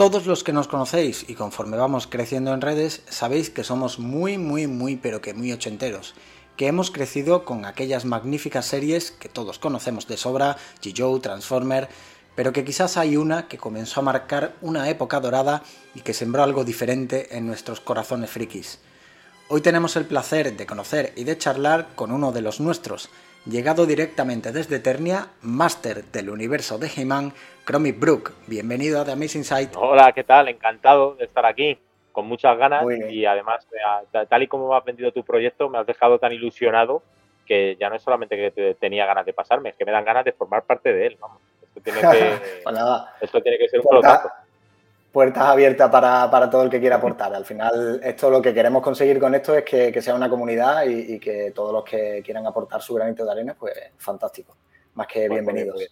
Todos los que nos conocéis y conforme vamos creciendo en redes, sabéis que somos muy, muy, muy, pero que muy ochenteros, que hemos crecido con aquellas magníficas series que todos conocemos de sobra, G.Joe, Transformer, pero que quizás hay una que comenzó a marcar una época dorada y que sembró algo diferente en nuestros corazones frikis. Hoy tenemos el placer de conocer y de charlar con uno de los nuestros, llegado directamente desde Eternia, máster del universo de He-Man, Cromy Brook. Bienvenido a The Amazing Sight. Hola, ¿qué tal? Encantado de estar aquí, con muchas ganas y además, eh, tal y como me has vendido tu proyecto, me has dejado tan ilusionado que ya no es solamente que tenía ganas de pasarme, es que me dan ganas de formar parte de él. Vamos. Esto tiene que, esto tiene que ser un pelotazo puertas abiertas para, todo el que quiera aportar. Al final, esto lo que queremos conseguir con esto es que, sea una comunidad y, que todos los que quieran aportar su granito de arena, pues fantástico. Más que pues bienvenidos.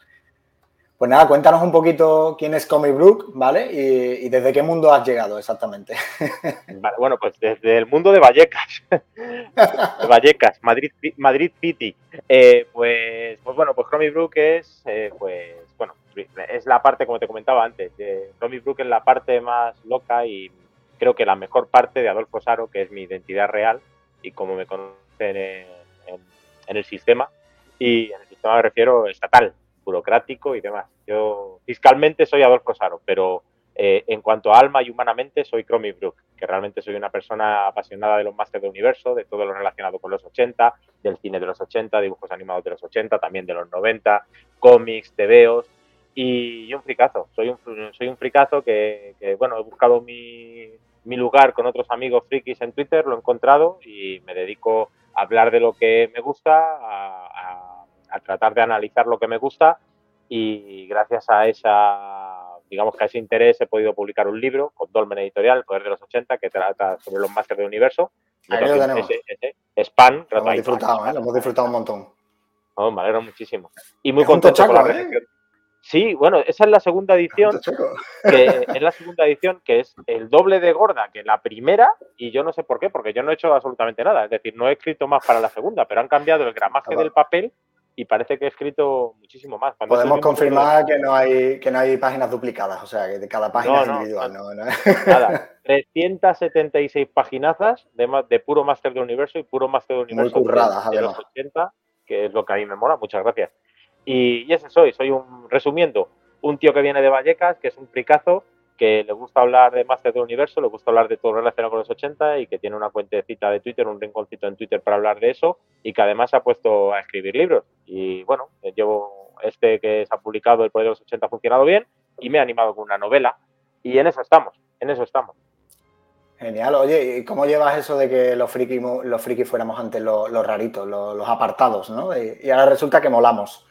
Pues nada, cuéntanos un poquito quién es Comic Brook, ¿vale? Y, desde qué mundo has llegado exactamente. bueno, pues desde el mundo de Vallecas. de Vallecas, Madrid, Madrid City. Eh, pues, pues bueno, pues Comic Brook es, eh, pues, bueno, es la parte, como te comentaba antes, de Romy Brook es la parte más loca y creo que la mejor parte de Adolfo Saro, que es mi identidad real y como me conocen en, el sistema. Y en el sistema me refiero estatal, burocrático y demás. Yo fiscalmente soy Adolfo Saro, pero eh, en cuanto a alma y humanamente soy Cromy Brook, que realmente soy una persona apasionada de los másteres de universo, de todo lo relacionado con los 80, del cine de los 80, dibujos animados de los 80, también de los 90, cómics, tebeos, y, un fricazo. Soy un, soy un fricazo que, bueno, he buscado mi, mi, lugar con otros amigos frikis en Twitter, lo he encontrado y me dedico a hablar de lo que me gusta, a, a, tratar de analizar lo que me gusta y gracias a esa digamos que a ese interés he podido publicar un libro con Dolmen Editorial, El Poder de los 80, que trata sobre los másteres del universo. Ahí lo tenemos. Spam. Lo hemos disfrutado, ¿eh? lo hemos disfrutado un montón. Oh, me alegro muchísimo. Y muy contento con la ¿eh? Sí, bueno, esa es la segunda edición. Que es la segunda edición que es el doble de gorda que la primera, y yo no sé por qué, porque yo no he hecho absolutamente nada. Es decir, no he escrito más para la segunda, pero han cambiado el gramaje del papel y parece que he escrito muchísimo más. Podemos confirmar que no hay que no hay páginas duplicadas, o sea, que de cada página es individual. No, Nada, 376 paginazas de, de puro máster de universo y puro máster de universo de, los 80, que es lo que a mí me mola. Muchas gracias. Y, ese soy, soy un, resumiendo, un tío que viene de Vallecas, que es un fricazo, que le gusta hablar de Máster del Universo, le gusta hablar de todo relacionado con los 80 y que tiene una cuentecita de Twitter, un rinconcito en Twitter para hablar de eso y que además se ha puesto a escribir libros. Y bueno, llevo este que se ha publicado, El Poder de los 80, ha funcionado bien y me ha animado con una novela y en eso estamos, en eso estamos. Genial, oye, ¿y cómo llevas eso de que los frikis los friki fuéramos antes los, raritos, los, apartados, ¿no? y ahora resulta que molamos.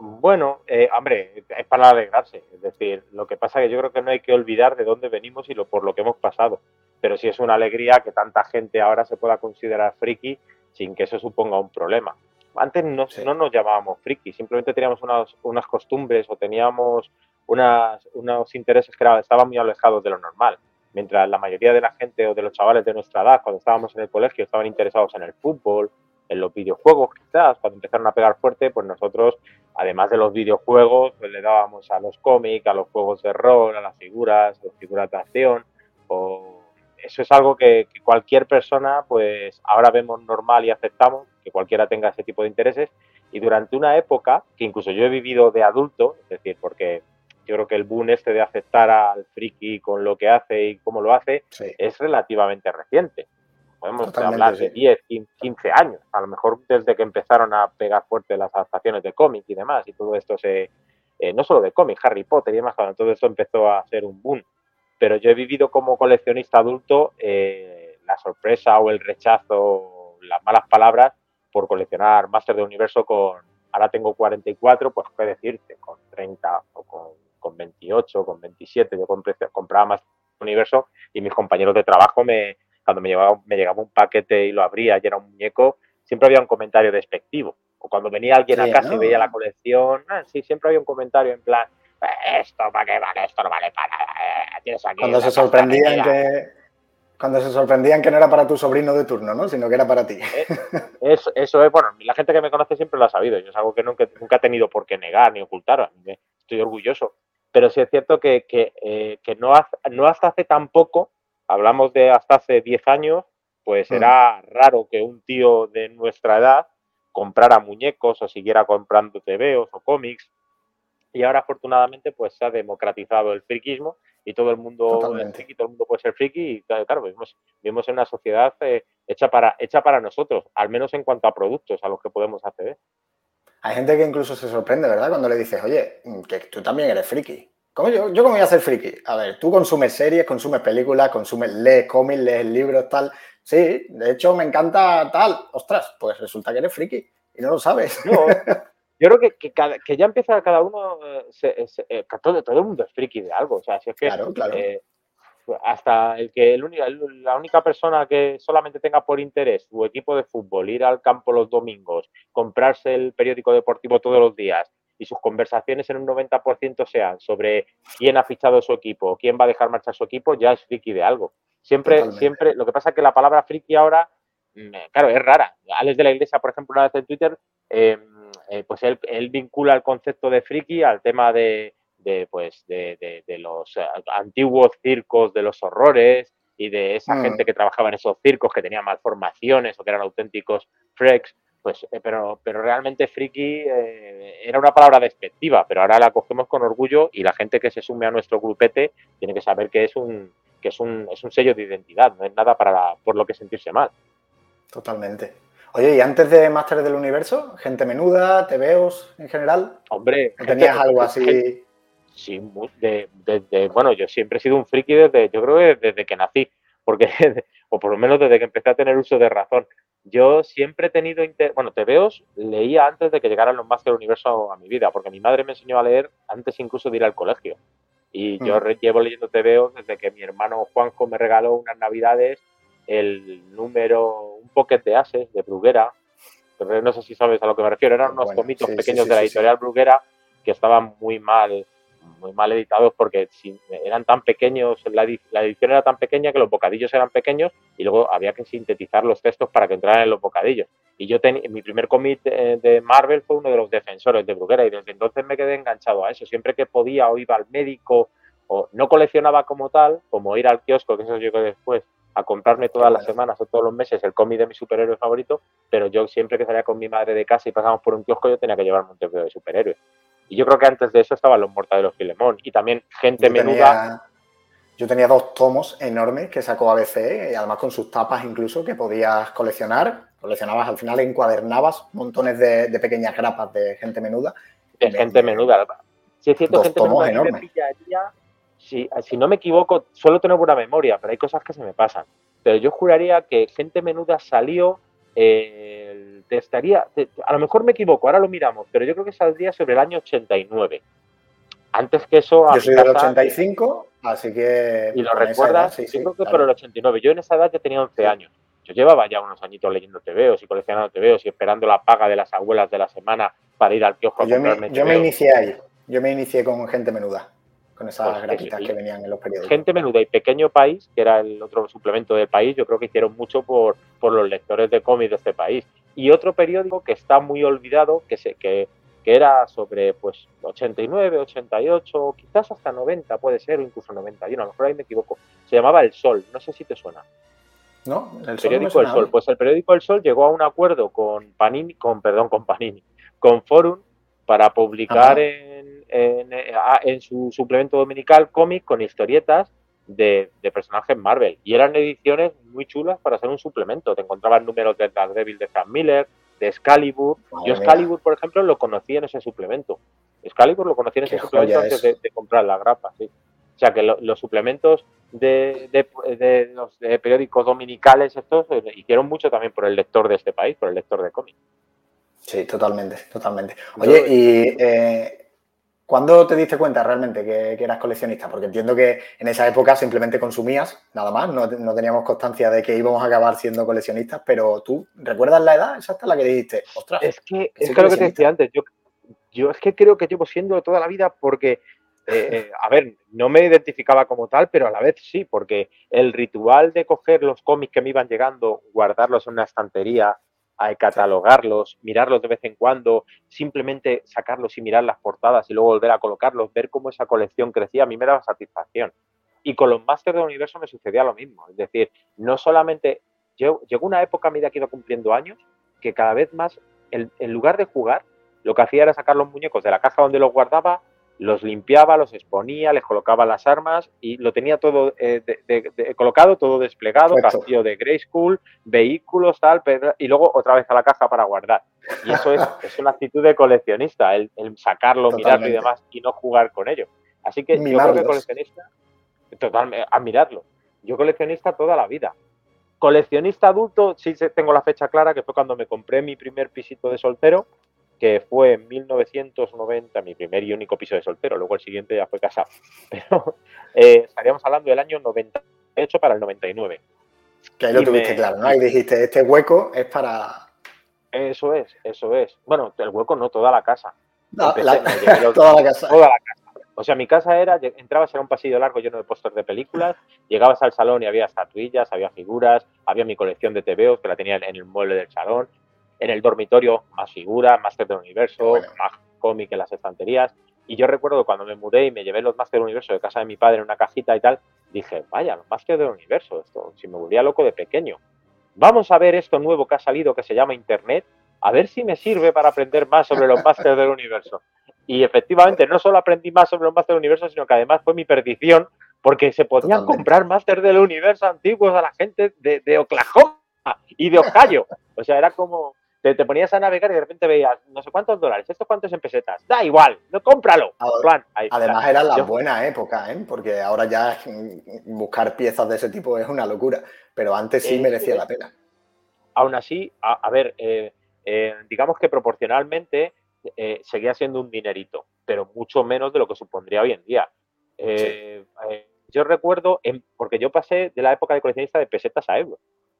Bueno, eh, hombre, es para alegrarse. Es decir, lo que pasa es que yo creo que no hay que olvidar de dónde venimos y lo, por lo que hemos pasado. Pero sí es una alegría que tanta gente ahora se pueda considerar friki sin que eso suponga un problema. Antes no, no nos llamábamos friki, simplemente teníamos unas, unas costumbres o teníamos unas, unos intereses que estaban muy alejados de lo normal. Mientras la mayoría de la gente o de los chavales de nuestra edad, cuando estábamos en el colegio, estaban interesados en el fútbol, en los videojuegos quizás, cuando empezaron a pegar fuerte, pues nosotros, además de los videojuegos, pues le dábamos a los cómics, a los juegos de rol, a las figuras, a las figuras de acción, o eso es algo que, cualquier persona, pues ahora vemos normal y aceptamos, que cualquiera tenga ese tipo de intereses, y durante una época, que incluso yo he vivido de adulto, es decir, porque yo creo que el boom este de aceptar al friki con lo que hace y cómo lo hace es relativamente reciente. Podemos hablar de 10, 15 años, a lo mejor desde que empezaron a pegar fuerte las adaptaciones de cómic y demás, y todo esto se, eh, no solo de cómic, Harry Potter y demás, cuando todo esto empezó a ser un boom. Pero yo he vivido como coleccionista adulto eh, la sorpresa o el rechazo, las malas palabras por coleccionar Master de Universo con, ahora tengo 44, pues qué decirte, con 30 o con, con 28, con 27, yo compraba más Universo y mis compañeros de trabajo me, cuando me, llevaba, me llegaba un paquete y lo abría y era un muñeco, siempre había un comentario despectivo. O cuando venía alguien a casa y veía la colección, ah, sí, siempre había un comentario en plan, eh, esto para qué vale, esto no vale para nada. Eh, cuando se sorprendían que cuando se sorprendían que no era para tu sobrino de turno, ¿no? Sino que era para ti. Eh, eso, eso es, bueno, la gente que me conoce siempre lo ha sabido. Yo es algo que nunca, nunca he tenido por qué negar ni ocultar. Estoy orgulloso pero sí es cierto que, que, no, no hasta hace tan poco, hablamos de hasta hace 10 años, pues mm. era raro que un tío de nuestra edad comprara muñecos o siguiera comprando TVOs o cómics. Y ahora afortunadamente pues se ha democratizado el friquismo y todo el mundo friki, todo el mundo puede ser friki y claro, vivimos, vivimos en una sociedad eh, hecha, para, hecha para nosotros, al menos en cuanto a productos a los que podemos acceder. Hay gente que incluso se sorprende, ¿verdad? Cuando le dices, oye, que tú también eres friki. ¿Cómo yo, yo cómo voy a ser friki? A ver, tú consumes series, consumes películas, consumes, lees cómics, lees libros, tal. Sí, de hecho me encanta tal. Ostras, pues resulta que eres friki y no lo sabes. No, yo creo que, que, ya empieza cada uno, eh, eh, todo, todo, el mundo es friki de algo. O sea, si es que claro, claro. Eh, hasta el que el la única persona que solamente tenga por interés su equipo de fútbol, ir al campo los domingos, comprarse el periódico deportivo todos los días y sus conversaciones en un 90% sean sobre quién ha fichado su equipo, quién va a dejar marchar su equipo, ya es friki de algo. Siempre, siempre, lo que pasa es que la palabra friki ahora, mm, claro, es rara. Alex de la Iglesia, por ejemplo, una vez en Twitter, em, eh, pues él, vincula el concepto de friki al tema de, pues, de, los eh, antiguos circos de los horrores y de esa mm. gente que trabajaba en esos circos, que tenía malformaciones o que eran auténticos freaks. Pues, eh, pero, pero realmente friki era una palabra despectiva, pero ahora la cogemos con orgullo y la gente que se sume a nuestro grupete tiene que saber que es un, que es un, es un sello de identidad, no es nada para por lo que sentirse mal. Totalmente. Oye, y antes de Másteres del Universo, gente menuda, TVOs en general. Hombre, ¿tenías algo así? sí, de, bueno, yo siempre he sido un friki desde, yo creo que desde que nací, porque, o por lo menos desde que empecé a tener uso de razón. Yo siempre he tenido, bueno, TVOs leía antes de que llegaran los Másteres del Universo a mi vida, porque mi madre me enseñó a leer antes incluso de ir al colegio. Y yo mm. llevo leyendo TVOs desde que mi hermano Juanjo me regaló unas navidades el número, un pocket de Ases de Bruguera, no sé si sabes a lo que me refiero, eran unos tomitos pequeños de la editorial Bruguera que estaban muy mal muy mal editados porque eran tan pequeños, la, edición era tan pequeña que los bocadillos eran pequeños y luego había que sintetizar los textos para que entraran en los bocadillos. Y yo tenía, mi primer cómic de, Marvel fue uno de los defensores de Bruguera y desde entonces me quedé enganchado a eso. Siempre que podía o iba al médico o no coleccionaba como tal, como ir al kiosco, que eso llegó después, a comprarme todas las semanas o todos los meses el cómic de mi superhéroe favorito, pero yo siempre que salía con mi madre de casa y pasábamos por un kiosco, yo tenía que llevarme un TVO de superhéroes. Y yo creo que antes de eso estaban los Mortadelos Filemón y también gente menuda. yo tenía dos tomos enormes que sacó ABC y además con sus tapas incluso que podías coleccionar. Coleccionabas, al final encuadernabas montones de, pequeñas grapas de gente menuda. De gente menuda. Si es cierto, gente menuda enormes si, si no me equivoco, suelo tener buena memoria, pero hay cosas que se me pasan. Pero yo juraría que Gente Menuda salió, eh, te estaría, a lo mejor me equivoco, ahora lo miramos, pero yo creo que saldría sobre el año 89. Antes que eso... Yo soy del 85, así que... ¿Y lo recuerdas? sí, yo creo que por el 89. Yo en esa edad ya tenía 11 años. Yo llevaba ya unos añitos leyendo TVOs y coleccionando TVOs y esperando la paga de las abuelas de la semana para ir al kiosco a yo comprarme Yo me inicié ahí. Yo me inicié con Gente Menuda con esas pues que venían en los periódicos. Gente menuda y Pequeño País, que era el otro suplemento del país, yo creo que hicieron mucho por, por los lectores de cómics de este país. Y otro periódico que está muy olvidado, que, se, que, que era sobre pues 89, 88, quizás hasta 90 puede ser, o incluso 91, a lo mejor ahí me equivoco. Se llamaba El Sol, no sé si te suena. No, el, periódico El Sol. Pues el periódico El Sol llegó a un acuerdo con Panini, con perdón, con Panini, con Forum para publicar en, en, su suplemento dominical cómic con historietas de, personajes Marvel. Y eran ediciones muy chulas para hacer un suplemento. Te encontrabas números de Daredevil de Frank Miller, de Excalibur. Yo Excalibur, por ejemplo, lo conocí en ese suplemento. Excalibur lo conocí en ese suplemento antes de, comprar la grapa, sí. O sea que los suplementos de, de, los periódicos dominicales estos eh, hicieron mucho también por el lector de este país, por el lector de cómics. Sí, totalmente, totalmente. Oye, ¿y eh, cuándo te diste cuenta realmente que, eras coleccionista? Porque entiendo que en esa época simplemente consumías, nada más, no, teníamos constancia de que íbamos a acabar siendo coleccionistas, pero tú, ¿recuerdas la edad exacta la que dijiste? Ostras, es que es que lo que te decía antes, yo, yo es que creo que llevo siendo toda la vida porque eh, eh, a ver, no me identificaba como tal, pero a la vez sí, porque el ritual de coger los cómics que me iban llegando, guardarlos en una estantería, a catalogarlos, mirarlos de vez en cuando, simplemente sacarlos y mirar las portadas y luego volver a colocarlos, ver cómo esa colección crecía, a mí me daba satisfacción. Y con los Masters del Universo me sucedía lo mismo. Es decir, no solamente. Llegó una época a medida que iba cumpliendo años que cada vez más, en lugar de jugar, lo que hacía era sacar los muñecos de la caja donde los guardaba, los limpiaba, los exponía, les colocaba las armas y lo tenía todo eh, colocado, todo desplegado, castillo de Grey School, vehículos, tal, y luego otra vez a la caja para guardar. Y eso es, es una actitud de coleccionista, el, sacarlo, mirarlo y demás, y no jugar con ello. Así que yo creo que coleccionista, totalmente, admirarlo. Yo coleccionista toda la vida. Coleccionista adulto, sí tengo la fecha clara, que fue cuando me compré mi primer pisito de soltero que fue en 1990 mi primer y único piso de soltero, luego el siguiente ya fue casado. Pero eh, estaríamos hablando del año 98 para el 99. Que ahí lo tuviste claro, ¿no? Ahí dijiste, este hueco es para... Eso es, eso es. Bueno, el hueco no, toda la casa. toda la casa. Toda la casa. O sea, mi casa era, entrabas, era un pasillo largo lleno de pósters de películas, llegabas al salón y había estatuillas, había figuras, había mi colección de TVOs que la tenía en el mueble del salón, en el dormitorio más figuras, Máster del Universo, más cómic en las estanterías. Y yo recuerdo cuando me mudé y me llevé los Máster del Universo de casa de mi padre en una cajita y tal, dije, vaya, los Máster del Universo, esto, si me volvía loco de pequeño. Vamos a ver esto nuevo que ha salido que se llama Internet, a ver si me sirve para aprender más sobre los Máster del Universo. Y efectivamente, no solo aprendí más sobre los Máster del Universo, sino que además fue mi perdición, porque se podían comprar Máster del Universo antiguos a la gente de, de Oklahoma y de Ohio. O sea, era como, te, ponías a navegar y de repente veías no sé cuántos dólares, estos cuántos en pesetas, da igual, no cómpralo. Además era la buena época, ¿eh? porque ahora ya buscar piezas de ese tipo es una locura, pero antes sí merecía la pena. Aún así, a, ver, eh, eh, digamos que proporcionalmente eh, seguía siendo un dinerito, pero mucho menos de lo que supondría hoy en día. yo recuerdo, porque yo pasé de la época de coleccionista de pesetas a euros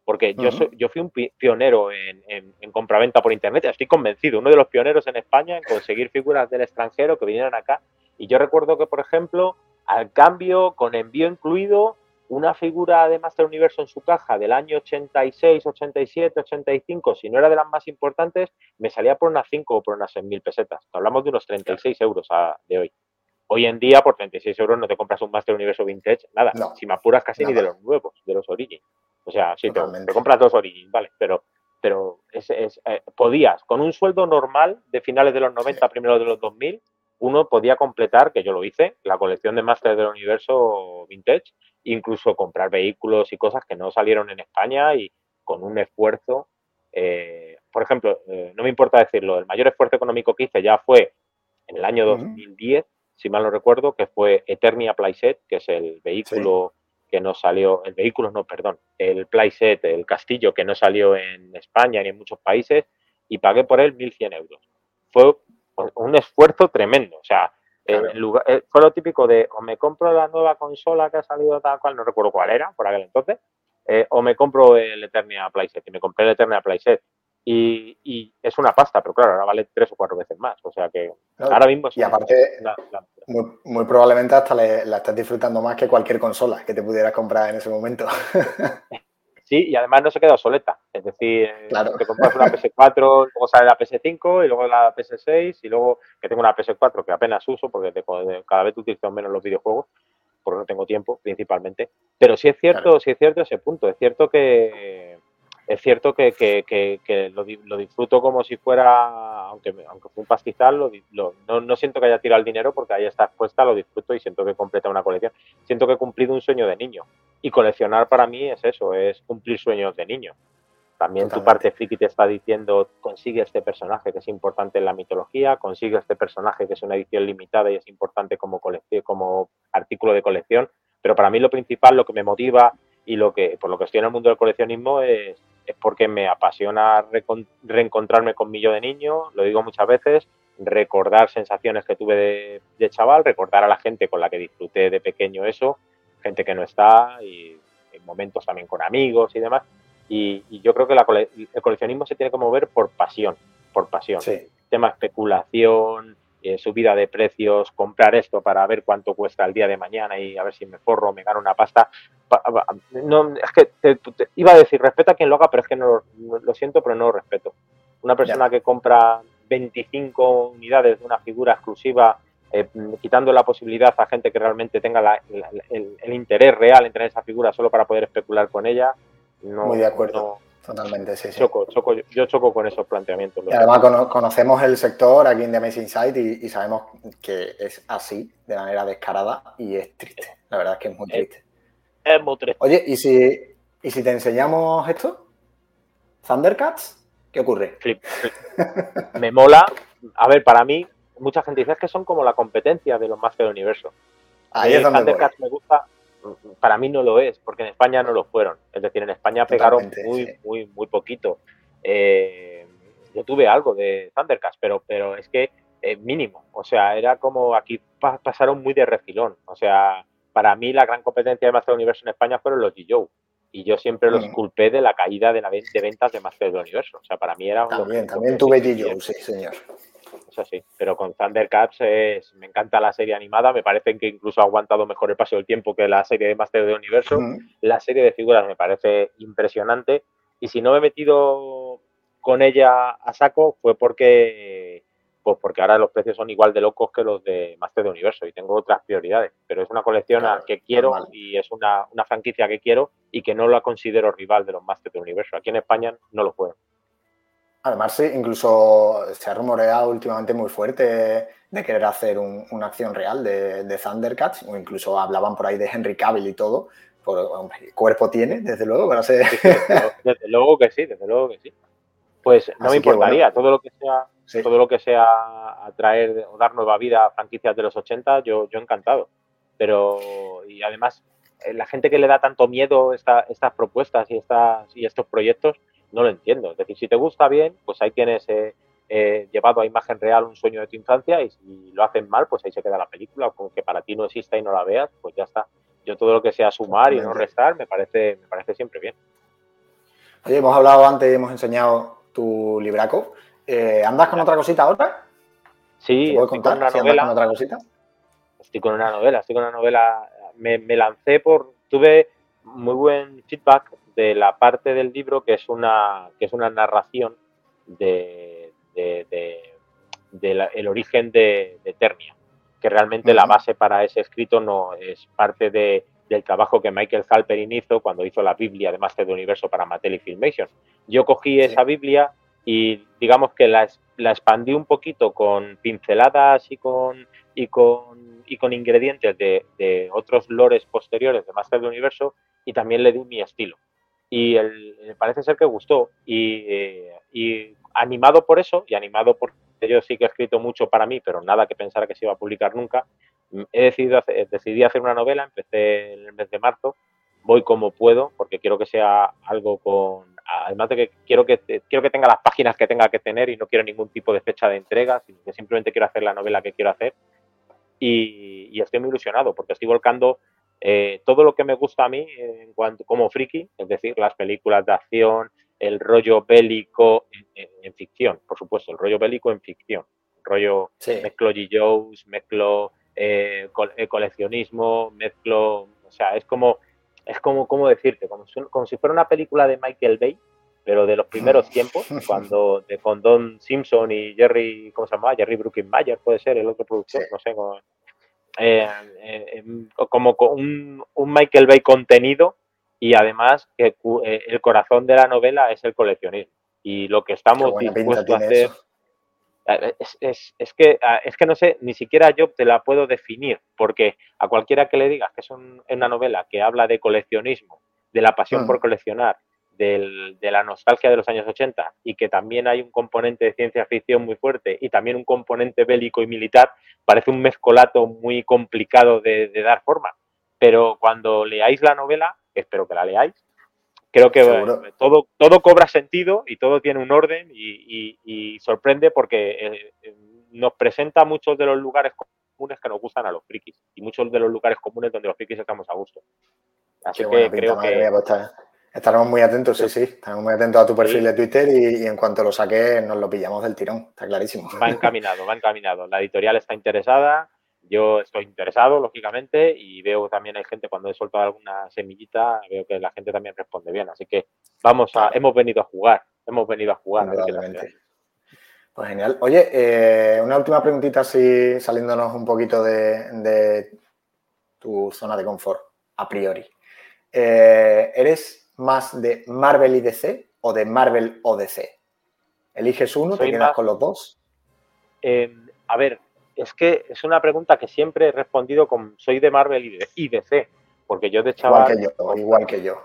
porque yo, yo fui un pionero en, en, compraventa por internet, estoy convencido, uno de los pioneros en España en conseguir figuras del extranjero que vinieran acá. Y yo recuerdo que, por ejemplo, al cambio, con envío incluido, una figura de Master Universo en su caja del año 86, 87, 85, si no era de las más importantes, me salía por unas 5 o por unas 6 mil pesetas. Hablamos de unos 36 euros de hoy. Hoy en día, por 36 euros, no te compras un Master Universo Vintage, nada. si me apuras casi ni de los nuevos, de los Origins. O sea, sí, te, compras dos Origins, vale, pero, pero es, es eh, podías, con un sueldo normal de finales de los 90, primero de los 2000, uno podía completar, que yo lo hice, la colección de Master del Universo Vintage, incluso comprar vehículos y cosas que no salieron en España y con un esfuerzo. Eh, por ejemplo, eh, no me importa decirlo, el mayor esfuerzo económico que hice ya fue en el año 2010, si mal no recuerdo, que fue Eternia Playset, que es el vehículo que no salió, el vehículo no, perdón, el playset, el castillo que no salió en España ni en muchos países y pagué por él 1.100 euros. Fue un esfuerzo tremendo, o sea, lugar, eh, fue lo típico de o me compro la nueva consola que ha salido tal cual, no recuerdo cuál era por aquel entonces, eh, o me compro el Eternia Playset y me compré el Eternia Playset y, es una pasta, pero claro, ahora vale tres o cuatro veces más. O sea que ahora mismo es Y aparte, muy, probablemente hasta la estás disfrutando más que cualquier consola que te pudieras comprar en ese momento. Sí, y además no se queda obsoleta. Es decir, te compras una PS4, luego sale la PS5 y luego la PS6 y luego que tengo una PS4 que apenas uso porque cada vez utilizo menos los videojuegos porque no tengo tiempo principalmente. Pero sí es cierto, sí es cierto ese punto. Es cierto que es cierto que, lo, disfruto como si fuera, aunque, aunque fue un pastizal, no, siento que haya tirado el dinero porque ahí está expuesta, lo disfruto y siento que completa una colección. Siento que he cumplido un sueño de niño. Y coleccionar para mí es eso, es cumplir sueños de niño. También tu parte friki te está diciendo, consigue este personaje que es importante en la mitología, consigue este personaje que es una edición limitada y es importante como, como artículo de colección. Pero para mí lo principal, lo que me motiva y lo que por lo que estoy en el mundo del coleccionismo es es porque me apasiona reencontrarme con mi yo de niño, lo digo muchas veces, recordar sensaciones que tuve de, chaval, recordar a la gente con la que disfruté de pequeño eso, gente que no está y en momentos también con amigos y demás. Y, yo creo que el coleccionismo se tiene que mover por pasión, por pasión. Tema especulación, eh, subida de precios, comprar esto para ver cuánto cuesta el día de mañana y a ver si me forro, me gano una pasta. No, es que iba a decir, respeta a quien lo haga, pero es que no, lo siento, pero no lo respeto. Una persona que compra 25 unidades de una figura exclusiva, eh, quitando la posibilidad a gente que realmente tenga el, interés real en tener esa figura solo para poder especular con ella. No, Muy de acuerdo. Totalmente, sí, Choco, choco, yo choco con esos planteamientos. Y además conocemos el sector aquí en The Amazing Site y, sabemos que es así, de manera descarada, y es triste. La verdad es que es muy triste. Es, muy triste. Oye, ¿y si, ¿y si te enseñamos esto? ¿Thundercats? ¿Qué ocurre? Me mola. A ver, para mí, mucha gente dice que son como la competencia de los Master del Universo. Ahí es donde Thundercats me gusta, para mí no lo es, porque en España no lo fueron. Es decir, en España pegaron muy, muy, muy poquito. Eh, yo tuve algo de Thundercats, pero, pero es que eh, mínimo. O sea, era como aquí pasaron muy de refilón. O sea, para mí la gran competencia de Master Universo en España fueron los G.Joe. Y yo siempre los mm. culpé de la caída de, la, de ventas de Master del Universo. O sea, para mí era un. También, también tuve G.Joe, sí, señor. Eso sí, pero con Thundercats es, me encanta la serie animada, me parece que incluso ha aguantado mejor el paso del tiempo que la serie de Master del Universo. La serie de figuras me parece impresionante y si no me he metido con ella a saco fue porque pues porque ahora los precios son igual de locos que los de Master del Universo y tengo otras prioridades, pero es una colección que quiero y es una, una, franquicia que quiero y que no la considero rival de los Master del Universo. Aquí en España no lo puedo. Además, sí, incluso se ha rumoreado últimamente muy fuerte de querer hacer una acción real de, Thundercats, o incluso hablaban por ahí de Henry Cavill y todo. Por, cuerpo tiene, desde luego, para ser. Desde luego que sí, desde luego que sí. Pues no me importaría, todo lo que sea todo lo que sea atraer o dar nueva vida a franquicias de los 80, yo, yo encantado. Pero, y además, eh, la gente que le da tanto miedo esta, estas propuestas y, estas, y estos proyectos, no lo entiendo. Es decir, si te gusta bien, pues ahí tienes eh, eh, llevado a imagen real un sueño de tu infancia y si lo hacen mal, pues ahí se queda la película. Como que para ti no exista y no la veas, pues ya está. Yo todo lo que sea sumar y no restar me parece, me parece siempre bien. Oye, hemos hablado antes, hemos enseñado tu libraco. Eh, ¿Andas con otra cosita ahora? Sí, estoy con una novela. con otra cosita? Estoy con una novela, estoy con una novela. Me, me lancé por. Tuve muy buen feedback de la parte del libro que es una, que es una narración de, el origen de, Eternia, que realmente la base para ese escrito no es parte del trabajo que Michael Halperin hizo cuando hizo la Biblia de Master del Universo para Mattel y Filmation. Yo cogí esa Biblia y digamos que la, la expandí un poquito con pinceladas y con, y con, y con ingredientes de, de otros lores posteriores de Master del Universo y también le di mi estilo. Y el, parece ser que gustó y, y, animado por eso y animado porque yo sí que he escrito mucho para mí, pero nada que pensara que se iba a publicar nunca, he decidido hacer, decidí hacer una novela, empecé en el mes de marzo, voy como puedo porque quiero que sea algo con además de que quiero que quiero que tenga las páginas que tenga que tener y no quiero ningún tipo de fecha de entrega, sino que simplemente quiero hacer la novela que quiero hacer y, y estoy muy ilusionado porque estoy volcando eh, todo lo que me gusta a mí en cuanto como friki, es decir, las películas de acción, el rollo bélico en, ficción, por supuesto, el rollo bélico en ficción, rollo mezclo G. Joe's, mezclo eh, eh, coleccionismo, mezclo, o sea, es como, es como, ¿cómo decirte? Como, como si fuera una película de Michael Bay, pero de los primeros tiempos, cuando de, con Don Simpson y Jerry, ¿cómo se llama? Jerry Brooklyn Mayer, puede ser el otro productor, no sé, cómo, eh, eh, como un, un, Michael Bay contenido y además que eh, el corazón de la novela es el coleccionismo. Y lo que estamos dispuestos a hacer... Es, es, que, es que no sé, ni siquiera yo te la puedo definir, porque a cualquiera que le digas que es una novela que habla de coleccionismo, de la pasión por mm. De la nostalgia de los años 80 y que también hay un componente de ciencia ficción muy fuerte y también un componente bélico y militar, parece un mezcolato muy complicado de, dar forma. Pero cuando leáis la novela, espero que la leáis, creo que todo, todo cobra sentido y todo tiene un orden y, sorprende porque eh, eh, nos presenta muchos de los lugares comunes que nos gustan a los frikis y muchos de los lugares comunes donde los frikis estamos a gusto. Así que creo que Estaremos muy atentos, sí, sí. Estaremos muy atentos a tu perfil de Twitter y, en cuanto lo saques nos lo pillamos del tirón, está clarísimo. Va encaminado, va encaminado. La editorial está interesada, yo estoy interesado, lógicamente, y veo también hay gente cuando he soltado alguna semillita, veo que la gente también responde bien. Así que vamos a, hemos venido a jugar, hemos venido a jugar. pues genial. Oye, eh, una última preguntita así, saliéndonos un poquito de, tu zona de confort, a priori. Eh, ¿Eres más de Marvel y DC o de Marvel o DC? ¿Eliges uno, te quedas con los dos? A ver, es que es una pregunta que siempre he respondido con soy de Marvel y, DC, porque yo de chaval... Igual que yo, igual que yo.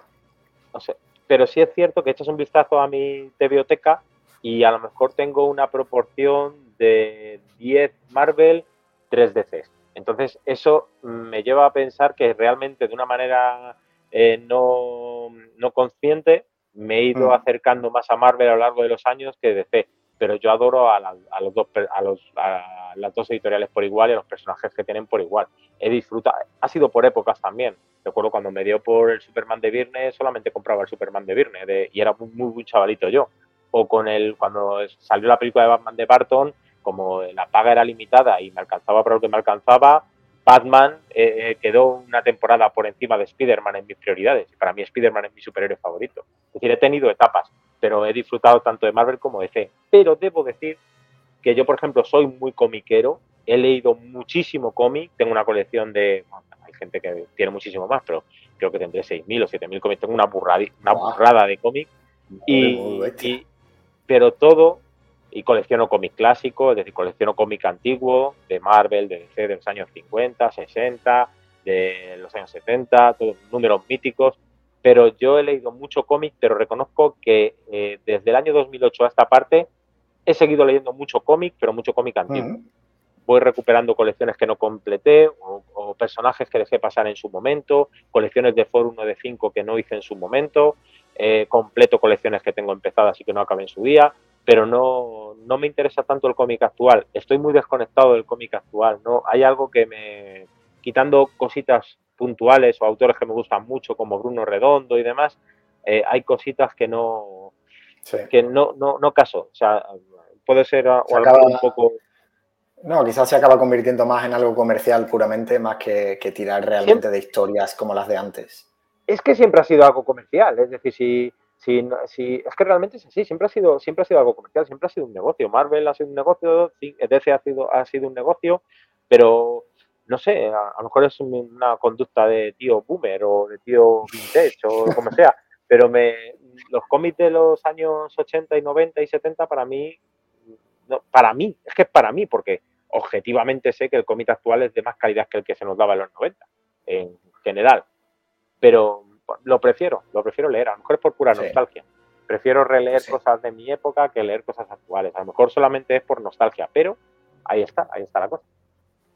No sé, pero sí es cierto que echas un vistazo a mi biblioteca y a lo mejor tengo una proporción de 10 Marvel, 3 DC. Entonces eso me lleva a pensar que realmente de una manera eh, no, no, consciente, me he ido mm. acercando más a Marvel a lo largo de los años que DC. Pero yo adoro a, los dos, a, los, a las dos editoriales por igual y a los personajes que tienen por igual. He disfrutado, ha sido por épocas también. Recuerdo cuando me dio por el Superman de Viernes, solamente compraba el Superman de Viernes y era muy, muy, chavalito yo. O con el, cuando salió la película de Batman de Barton, como la paga era limitada y me alcanzaba para lo que me alcanzaba, Batman eh, eh, quedó una temporada por encima de Spider-Man en mis prioridades. Para mí Spider-Man es mi superhéroe favorito. Es decir, he tenido etapas, pero he disfrutado tanto de Marvel como de DC. Pero debo decir que yo, por ejemplo, soy muy comiquero. He leído muchísimo cómic. Tengo una colección de... hay gente que tiene muchísimo más, pero creo que tendré 6.000 o 7.000 cómics. Tengo una, burrada, una burrada de cómic. y, pero todo y colecciono cómic clásico, es decir, colecciono cómic antiguo de Marvel, de DC de los años 50, 60, de los años 70, todos números míticos, pero yo he leído mucho cómic, pero reconozco que eh, desde el año 2008 a esta parte he seguido leyendo mucho cómic, pero mucho cómic antiguo. Voy recuperando colecciones que no completé o, personajes que dejé pasar en su momento, colecciones de Foro 1 de 5 que no hice en su momento, eh, completo colecciones que tengo empezadas y que no acabé en su día pero no, no me interesa tanto el cómic actual. Estoy muy desconectado del cómic actual. No hay algo que me quitando cositas puntuales o autores que me gustan mucho como Bruno Redondo y demás, eh, hay cositas que no que no, no, no caso. O sea, puede ser algo un poco no, quizás se acaba convirtiendo más en algo comercial puramente, más que, tirar realmente de historias como las de antes. Es que siempre ha sido algo comercial, es decir, si, si, si, es que realmente es así, siempre ha sido, siempre ha sido algo comercial, siempre ha sido un negocio. Marvel ha sido un negocio, DC ha sido, ha sido un negocio, pero no sé, a, lo mejor es una conducta de tío boomer o de tío vintage o como sea, pero me, los cómics de los años 80 y 90 y 70 para mí, para mí, es que es para mí, porque objetivamente sé que el cómic actual es de más calidad que el que se nos daba en los 90, en general. Pero lo prefiero, lo prefiero leer, a lo mejor es por pura nostalgia. Prefiero releer cosas de mi época que leer cosas actuales. A lo mejor solamente es por nostalgia, pero ahí está, ahí está la cosa.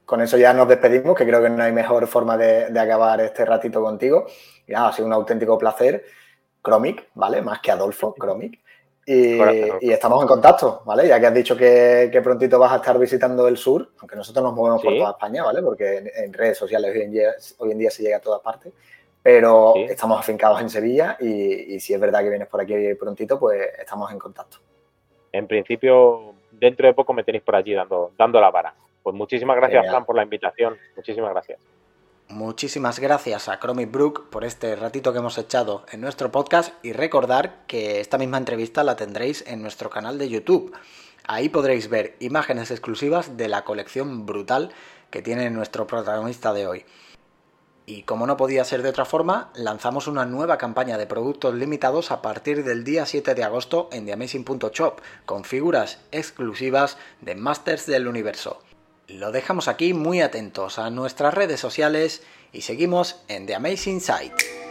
Con eso ya nos despedimos, que creo que no hay mejor forma de, acabar este ratito contigo. Y nada, ha sido un auténtico placer. Chromic, ¿vale? Más que Adolfo, Chromic. Y, estamos en contacto, ¿vale? Ya que has dicho que, prontito vas a estar visitando el sur, aunque nosotros nos movemos por toda España, ¿vale? Porque en, redes sociales hoy en, día, hoy en día se llega a todas partes pero estamos afincados en Sevilla y, si es verdad que vienes por aquí prontito, pues estamos en contacto. En principio, dentro de poco me tenéis por allí dando, dando la vara. Pues muchísimas gracias, Fran, por la invitación. Muchísimas gracias. Muchísimas gracias a Chromic Brook por este ratito que hemos echado en nuestro podcast y recordar que esta misma entrevista la tendréis en nuestro canal de YouTube. Ahí podréis ver imágenes exclusivas de la colección brutal que tiene nuestro protagonista de hoy. Y como no podía ser de otra forma, lanzamos una nueva campaña de productos limitados a partir del día 7 de agosto en TheAmazing.shop, con figuras exclusivas de Masters del Universo. Lo dejamos aquí muy atentos a nuestras redes sociales y seguimos en The Amazing Site.